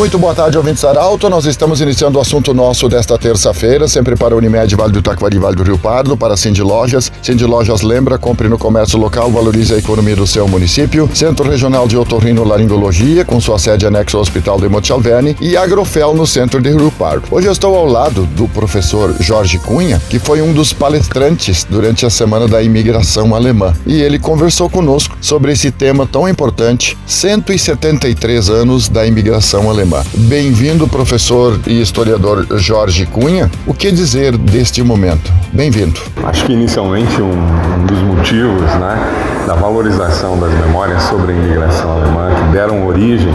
Muito boa tarde, ouvintes Arauto. Nós estamos iniciando o assunto nosso desta terça-feira, sempre para Unimed Vale do Taquari Vale do Rio Pardo, para Cindy Lojas. Cindy Lojas lembra, compre no comércio local, valorize a economia do seu município. Centro Regional de Otorrino Laringologia, com sua sede anexa ao Hospital de Monte e Agrofel no centro de Rio Pardo. Hoje eu estou ao lado do professor Jorge Cunha, que foi um dos palestrantes durante a semana da imigração alemã. E ele conversou conosco sobre esse tema tão importante, 173 anos da imigração alemã. Bem-vindo, professor e historiador Jorge Cunha. O que dizer deste momento? Bem-vindo. Acho que inicialmente um, um, dos motivos né, da valorização das memórias sobre a imigração alemã que deram origem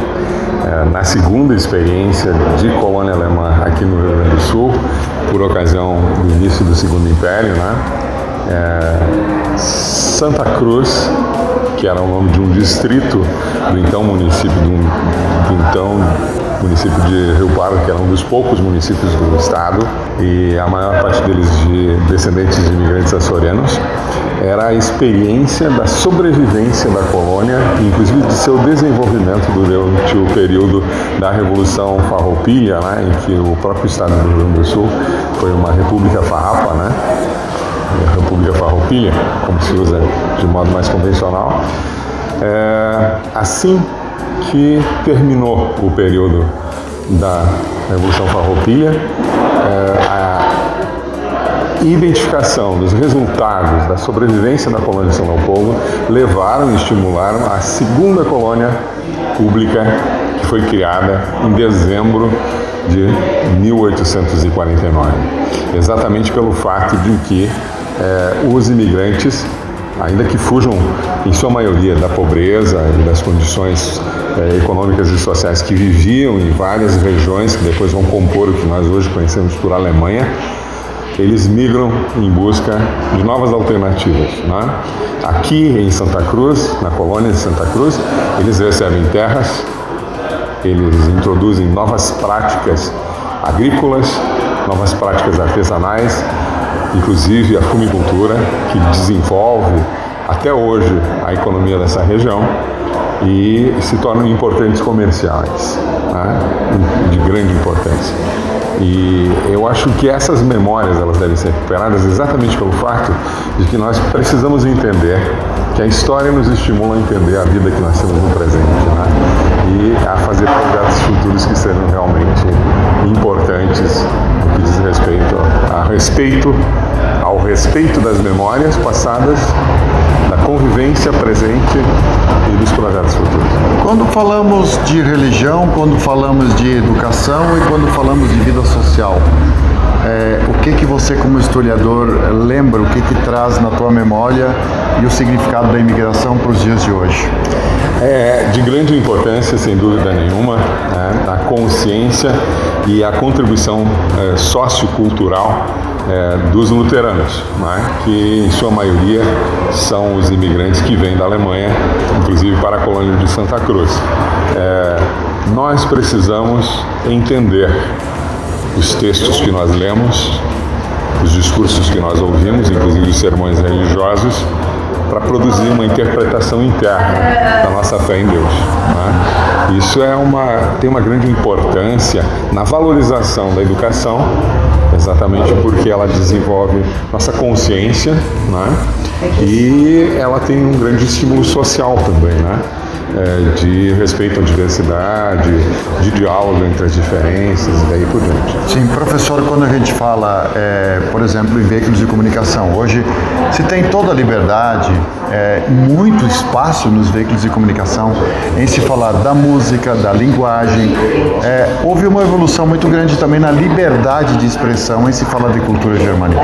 é, na segunda experiência de colônia alemã aqui no Rio Grande do Sul, por ocasião do início do Segundo Império, né? É, Santa Cruz, que era o nome de um distrito do então município, do, do então município de Rio Pardo, que era um dos poucos municípios do estado, e a maior parte deles de descendentes de imigrantes açorianos, era a experiência da sobrevivência da colônia, inclusive de seu desenvolvimento durante o período da Revolução Farroupilha, né, em que o próprio estado do Rio Grande do Sul foi uma república farrapa, né, República Farroupilha, como se usa de modo mais convencional. É, assim que terminou o período da Revolução Farroupilha, é, a identificação dos resultados da sobrevivência da colônia de São Leopoldo levaram e estimularam a segunda colônia pública que foi criada em dezembro de 1849, exatamente pelo fato de que é, os imigrantes ainda que fujam, em sua maioria, da pobreza e das condições é, econômicas e sociais que viviam em várias regiões que depois vão compor o que nós hoje conhecemos por Alemanha, eles migram em busca de novas alternativas. Né? Aqui em Santa Cruz, na colônia de Santa Cruz, eles recebem terras, eles introduzem novas práticas agrícolas, novas práticas artesanais, inclusive a fumicultura, que desenvolve até hoje a economia dessa região e se tornam importantes comerciais, né? de grande importância. E eu acho que essas memórias elas devem ser recuperadas exatamente pelo fato de que nós precisamos entender que a história nos estimula a entender a vida que nós temos no presente né? e a fazer projetos futuros que sejam realmente importantes no que diz respeito a respeito ao respeito das memórias passadas, da convivência presente e dos projetos futuros. Quando falamos de religião, quando falamos de educação e quando falamos de vida social, é, o que que você como historiador lembra, o que que traz na tua memória e o significado da imigração para os dias de hoje? É de grande importância, sem dúvida nenhuma, né, a consciência e a contribuição é, sociocultural é, dos luteranos, né, que em sua maioria são os imigrantes que vêm da Alemanha, inclusive para a colônia de Santa Cruz. É, nós precisamos entender os textos que nós lemos, os discursos que nós ouvimos, inclusive os sermões religiosos, para produzir uma interpretação interna da nossa fé em Deus. Né? Isso é uma, tem uma grande importância na valorização da educação, exatamente porque ela desenvolve nossa consciência né? e ela tem um grande estímulo social também. Né? É, de respeito à diversidade, de diálogo entre as diferenças e daí por diante. Sim, professor, quando a gente fala, é, por exemplo, em veículos de comunicação, hoje se tem toda a liberdade, é, muito espaço nos veículos de comunicação em se falar da música, da linguagem. É, houve uma evolução muito grande também na liberdade de expressão em se falar de cultura germânica.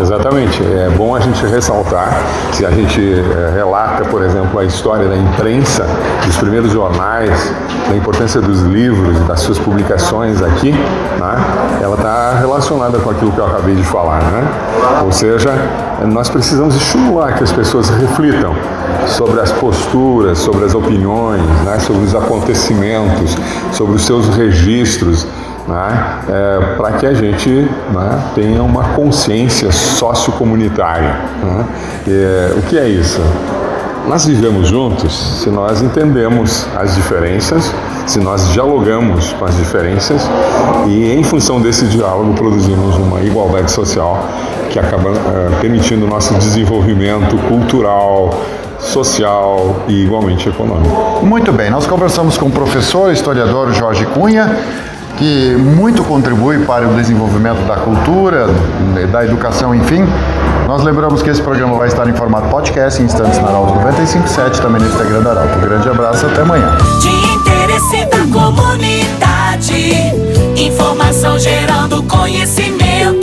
Exatamente. É bom a gente ressaltar, se a gente é, relata, por exemplo, a história da imprensa dos primeiros jornais, da importância dos livros, das suas publicações aqui, né? ela está relacionada com aquilo que eu acabei de falar. Né? Ou seja, nós precisamos estimular que as pessoas reflitam sobre as posturas, sobre as opiniões, né? sobre os acontecimentos, sobre os seus registros né, é, para que a gente né, tenha uma consciência sociocomunitária. Né? É, o que é isso? Nós vivemos juntos se nós entendemos as diferenças, se nós dialogamos com as diferenças e, em função desse diálogo, produzimos uma igualdade social que acaba é, permitindo o nosso desenvolvimento cultural, social e igualmente econômico. Muito bem, nós conversamos com o professor historiador Jorge Cunha que muito contribui para o desenvolvimento da cultura, da educação, enfim. Nós lembramos que esse programa vai estar em formato podcast em instantes na Arauto 957, também no Instagram da Arauto. Grande abraço, até amanhã. De interesse da comunidade, informação gerando conhecimento.